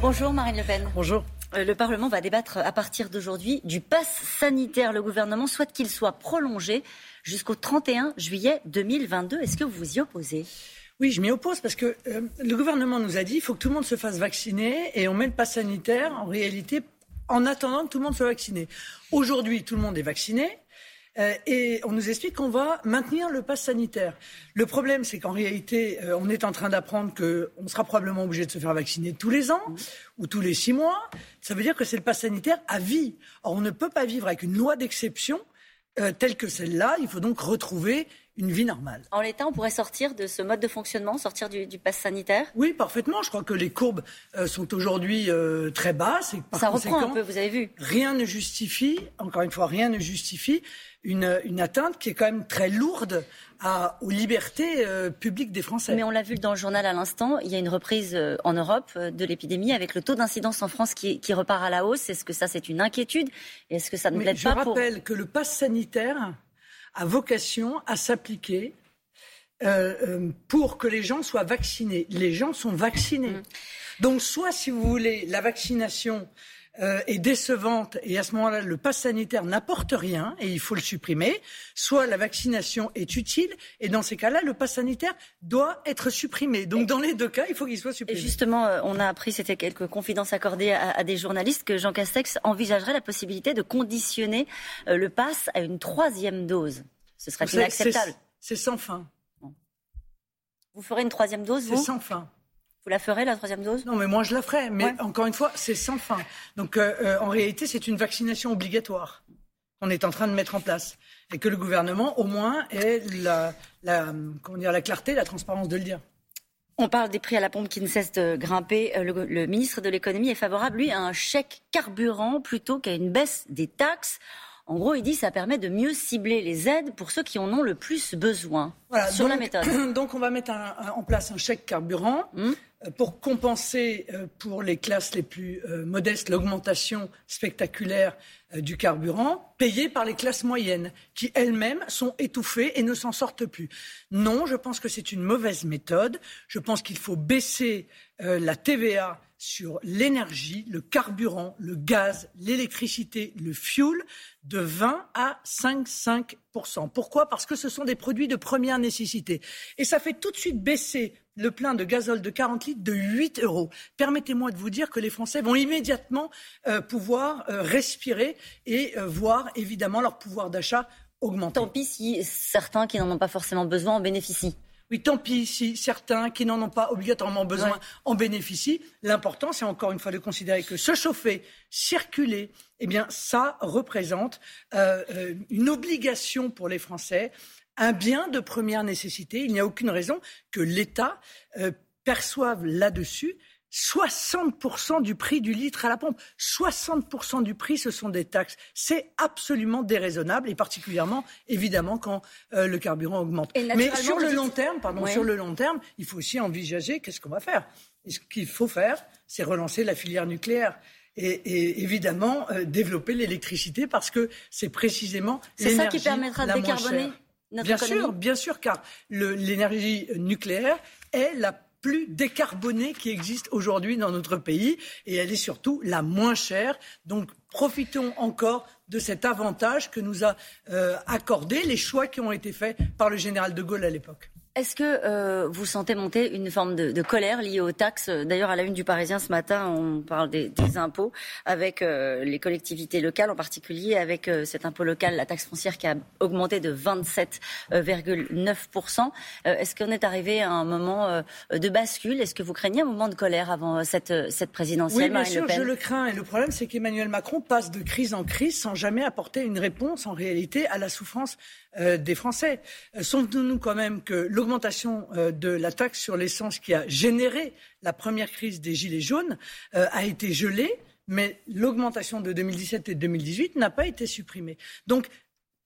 Bonjour Marine Le Pen. Bonjour. Euh, le Parlement va débattre à partir d'aujourd'hui du pass sanitaire. Le gouvernement souhaite qu'il soit prolongé jusqu'au 31 juillet 2022. Est-ce que vous vous y opposez? Oui, je m'y oppose parce que euh, le gouvernement nous a dit qu'il faut que tout le monde se fasse vacciner et on met le pass sanitaire en réalité en attendant que tout le monde soit vacciné. Aujourd'hui, tout le monde est vacciné. Euh, et on nous explique qu'on va maintenir le pass sanitaire. Le problème, c'est qu'en réalité, euh, on est en train d'apprendre qu'on sera probablement obligé de se faire vacciner tous les ans ou tous les six mois. Ça veut dire que c'est le pass sanitaire à vie. Or, on ne peut pas vivre avec une loi d'exception euh, telle que celle-là. Il faut donc retrouver une vie normale. En l'état, on pourrait sortir de ce mode de fonctionnement, sortir du, du pass sanitaire? Oui, parfaitement. Je crois que les courbes euh, sont aujourd'hui euh, très basses. Et par Ça reprend un peu, vous avez vu. Rien ne justifie, encore une fois, rien ne justifie une, une atteinte qui est quand même très lourde à, aux libertés euh, publiques des Français. Mais on l'a vu dans le journal à l'instant, il y a une reprise en Europe de l'épidémie avec le taux d'incidence en France qui, qui, repart à la hausse. Est-ce que ça, c'est une inquiétude? Est-ce que ça ne je pas Je rappelle que le pass sanitaire a vocation à s'appliquer euh, euh, pour que les gens soient vaccinés. Les gens sont vaccinés. Mmh. Donc, soit, si vous voulez, la vaccination euh, est décevante et à ce moment-là, le pass sanitaire n'apporte rien et il faut le supprimer, soit la vaccination est utile et dans ces cas-là, le pass sanitaire doit être supprimé. Donc, dans les deux cas, il faut qu'il soit supprimé. Et justement, on a appris, c'était quelques confidences accordées à, à, des journalistes, que Jean Castex envisagerait la possibilité de conditionner euh, le pass à une troisième dose. Ce serait inacceptable. C'est sans fin. Vous ferez une troisième dose, vous? C'est sans fin. Vous la ferez, la troisième dose? Non, mais moi, je la ferai. Mais ouais. encore une fois, c'est sans fin. Donc, euh, euh, en réalité, c'est une vaccination obligatoire qu'on est en train de mettre en place. Et que le gouvernement, au moins, ait la, la, comment dire, la clarté, la transparence de le dire. On parle des prix à la pompe qui ne cessent de grimper. Le, le ministre de l'économie est favorable, lui, à un chèque carburant plutôt qu'à une baisse des taxes. En gros, il dit que ça permet de mieux cibler les aides pour ceux qui en ont le plus besoin. Voilà, sur donc, la méthode. Donc, on va mettre un, un, en place un chèque carburant Mmh. Euh, pour compenser euh, pour les classes les plus euh, modestes l'augmentation spectaculaire du carburant, payé par les classes moyennes, qui elles-mêmes sont étouffées et ne s'en sortent plus. Non, je pense que c'est une mauvaise méthode. Je pense qu'il faut baisser la TVA sur l'énergie, le carburant, le gaz, l'électricité, le fuel de 20 à 5,5 Pourquoi? Parce que ce sont des produits de première nécessité. Et ça fait tout de suite baisser le plein de gazole de 40 litres de 8 euros. Permettez-moi de vous dire que les Français vont immédiatement euh, pouvoir euh, respirer et euh, voir évidemment leur pouvoir d'achat augmenter. Tant pis si certains qui n'en ont pas forcément besoin en bénéficient. Oui, tant pis si certains qui n'en ont pas obligatoirement besoin ouais. en bénéficient. L'important, c'est encore une fois de considérer que se chauffer, circuler, eh bien, ça représente euh, une obligation pour les Français, un bien de première nécessité. Il n'y a aucune raison que l'État euh, perçoive là-dessus 60% du prix du litre à la pompe. 60% du prix, ce sont des taxes. C'est absolument déraisonnable et particulièrement, évidemment, quand euh, le carburant augmente. Mais sur le long terme, pardon, ouais. sur le long terme, il faut aussi envisager qu'est-ce qu'on va faire. Et ce qu'il faut faire, c'est relancer la filière nucléaire. Et, et, évidemment euh, développer l'électricité parce que c'est précisément c'est ça qui permettra de décarboner notre bien économie. sûr bien sûr car l'énergie nucléaire est la plus décarbonée qui existe aujourd'hui dans notre pays et elle est surtout la moins chère. Donc profitons encore de cet avantage que nous a euh, accordé les choix qui ont été faits par le général de Gaulle à l'époque. Est-ce que euh, vous sentez monter une forme de, de, colère liée aux taxes? D'ailleurs, à la une du Parisien ce matin, on parle des, des impôts avec euh, les collectivités locales, en particulier avec euh, cet impôt local, la taxe foncière qui a augmenté de 27,9%. Est-ce qu'on est arrivé à un moment de bascule? Est-ce que vous craignez un moment de colère avant cette, cette présidentielle Oui, bien Marine sûr, Le Pen? je le crains. Et le problème, c'est qu'Emmanuel Macron passe de crise en crise sans jamais apporter une réponse, en réalité, à la souffrance euh, des Français. Euh, Souvenons-nous quand même que l'augmentation euh, de la taxe sur l'essence qui a généré la première crise des Gilets jaunes euh, a été gelée, mais l'augmentation de 2017 et 2018 n'a pas été supprimée. Donc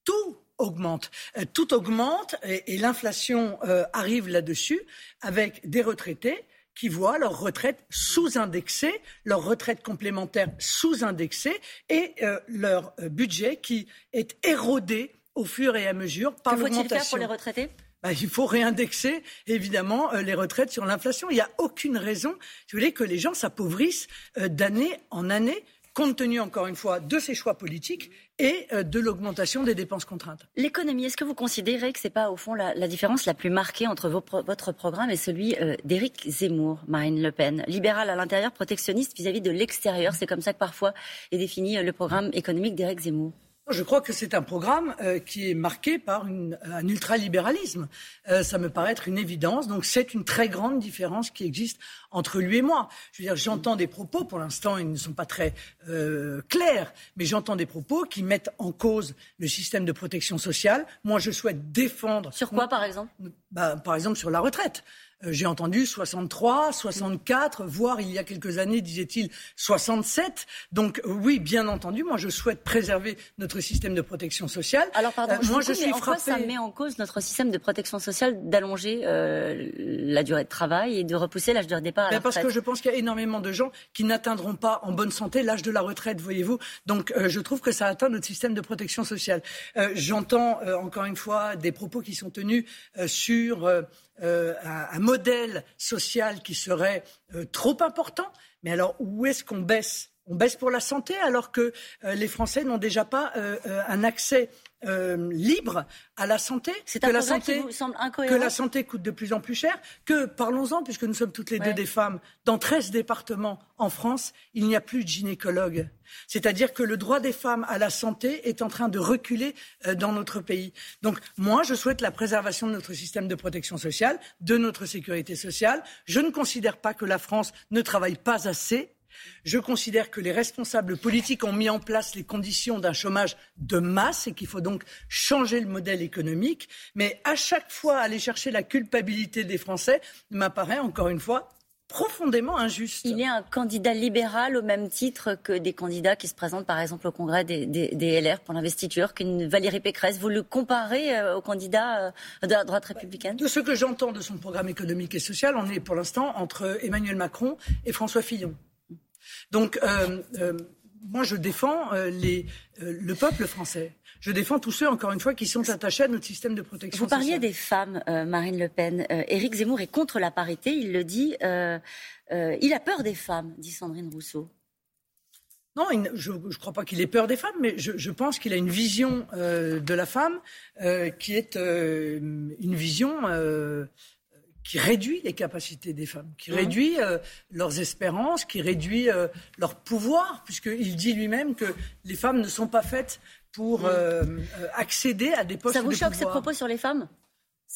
tout augmente. Euh, tout augmente et, l'inflation arrive là-dessus avec des retraités qui voient leur retraite sous-indexée, leur retraite complémentaire sous-indexée et leur budget qui est érodé au fur et à mesure par Que faut-il l'augmentation. faire pour les retraités? Bah, il faut réindexer évidemment euh, les retraites sur l'inflation. Il n'y a aucune raison, si vous voulez, que les gens s'appauvrissent euh, d'année en année compte tenu, encore une fois, de ces choix politiques et euh, de l'augmentation des dépenses contraintes. L'économie, est-ce que vous considérez que ce n'est pas, au fond, la, différence la plus marquée entre votre programme et celui d'Éric Zemmour, Marine Le Pen? Libéral à l'intérieur, protectionniste vis-à-vis de l'extérieur. C'est comme ça que parfois est défini le programme économique d'Éric Zemmour. Je crois que c'est un programme euh, qui est marqué par un ultralibéralisme. Euh, ça me paraît être une évidence. Donc c'est une très grande différence qui existe entre lui et moi. Je veux dire, j'entends des propos, pour l'instant ils ne sont pas très euh, clairs, mais j'entends des propos qui mettent en cause le système de protection sociale. Moi, je souhaite défendre. Sur quoi, par exemple? Bah, Par exemple, sur la retraite. Euh, j'ai entendu 63, 64, voire il y a quelques années, disait-il, 67. Donc euh, oui, bien entendu, moi je souhaite préserver notre système de protection sociale. Alors pardon, euh, moi je suis en quoi ça met en cause notre système de protection sociale d'allonger la durée de travail et de repousser l'âge de départ à la Parce que je pense qu'il y a énormément de gens qui n'atteindront pas en bonne santé l'âge de la retraite, voyez-vous. Donc je trouve que ça atteint notre système de protection sociale. J'entends encore une fois des propos qui sont tenus sur euh, un, modèle social qui serait euh, trop important. Mais alors, où est-ce qu'on baisse? On baisse pour la santé alors que euh, les Français n'ont déjà pas un accès euh, libre à la santé. C'est que la santé, qui vous semble incohérent. Que la santé coûte de plus en plus cher. Que, parlons-en, puisque nous sommes toutes les deux des femmes, dans 13 départements en France, il n'y a plus de gynécologue. C'est-à-dire que le droit des femmes à la santé est en train de reculer euh, dans notre pays. Donc, moi, je souhaite la préservation de notre système de protection sociale, de notre sécurité sociale. Je ne considère pas que la France ne travaille pas assez je considère que les responsables politiques ont mis en place les conditions d'un chômage de masse et qu'il faut donc changer le modèle économique. Mais à chaque fois, aller chercher la culpabilité des Français m'apparaît encore une fois profondément injuste. Il y a un candidat libéral au même titre que des candidats qui se présentent par exemple au congrès des, LR pour l'investiture, qu'une Valérie Pécresse. Vous le comparez euh, au candidat euh, de la droite républicaine? De ce que j'entends de son programme économique et social, on est pour l'instant entre Emmanuel Macron et François Fillon. Donc, euh, euh, moi, je défends euh, le peuple français. Je défends tous ceux, encore une fois, qui sont attachés à notre système de protection Vous parliez des femmes, Marine Le Pen. Éric Zemmour est contre la parité, il le dit. il a peur des femmes, dit Sandrine Rousseau. Non, je ne crois pas qu'il ait peur des femmes, mais je, pense qu'il a une vision de la femme qui est une vision qui réduit les capacités des femmes, qui mmh. réduit euh, leurs espérances, qui réduit euh, leur pouvoir, puisqu'il dit lui-même que les femmes ne sont pas faites pour mmh. euh, accéder à des postes de pouvoir. Ça vous choque ces propos sur les femmes?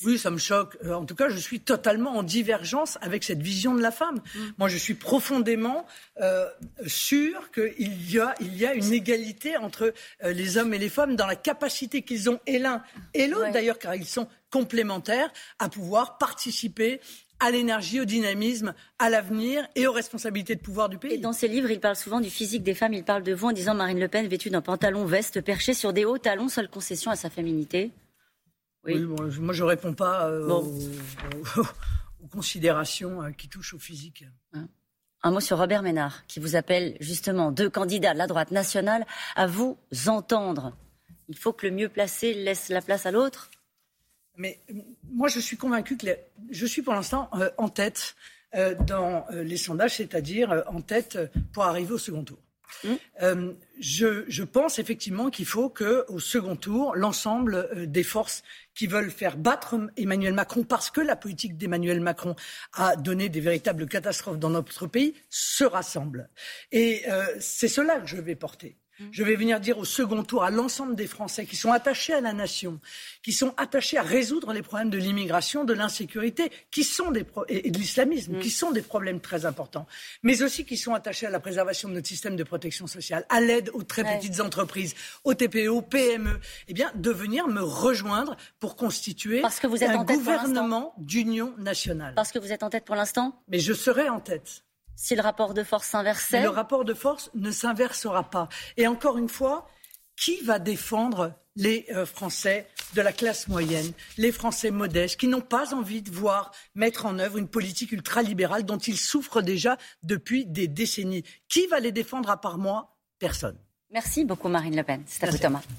Oui, ça me choque. En tout cas, je suis totalement en divergence avec cette vision de la femme. Mmh. Moi, je suis profondément euh, sûr qu'il y a, il y a une égalité entre les hommes et les femmes dans la capacité qu'ils ont, et l'un et l'autre d'ailleurs, car ils sont complémentaires à pouvoir participer à l'énergie, au dynamisme, à l'avenir et aux responsabilités de pouvoir du pays. Et dans ses livres, il parle souvent du physique des femmes. Il parle de vous en disant Marine Le Pen vêtue d'un pantalon veste perché sur des hauts talons, seule concession à sa féminité. Oui, moi je ne réponds pas euh, aux, considérations euh, qui touchent au physique. Hein. Un mot sur Robert Ménard, qui vous appelle justement deux candidats de la droite nationale à vous entendre. Il faut que le mieux placé laisse la place à l'autre mais euh, moi, je suis convaincu que je suis pour l'instant euh, en tête dans les sondages, c'est-à-dire en tête pour arriver au second tour. Mmh. Je, pense effectivement qu'il faut qu'au second tour, l'ensemble des forces qui veulent faire battre Emmanuel Macron, parce que la politique d'Emmanuel Macron a donné des véritables catastrophes dans notre pays, se rassemblent. Et c'est cela que je vais porter. Je vais venir dire au second tour à l'ensemble des Français qui sont attachés à la nation, qui sont attachés à résoudre les problèmes de l'immigration, de l'insécurité, qui sont des et de l'islamisme, qui mm. sont des problèmes très importants, mais aussi qui sont attachés à la préservation de notre système de protection sociale, à l'aide aux très petites entreprises, aux TPE, aux PME, eh bien, de venir me rejoindre pour constituer un gouvernement d'union nationale. Parce que vous êtes en tête pour l'instant? Mais je serai en tête si le rapport de force s'inversait Le rapport de force ne s'inversera pas. Et encore une fois, qui va défendre les euh, Français de la classe moyenne, les Français modestes, qui n'ont pas envie de voir mettre en œuvre une politique ultralibérale dont ils souffrent déjà depuis des décennies? Qui va les défendre à part moi? Personne. Merci beaucoup Marine Le Pen. C'est à vous Thomas.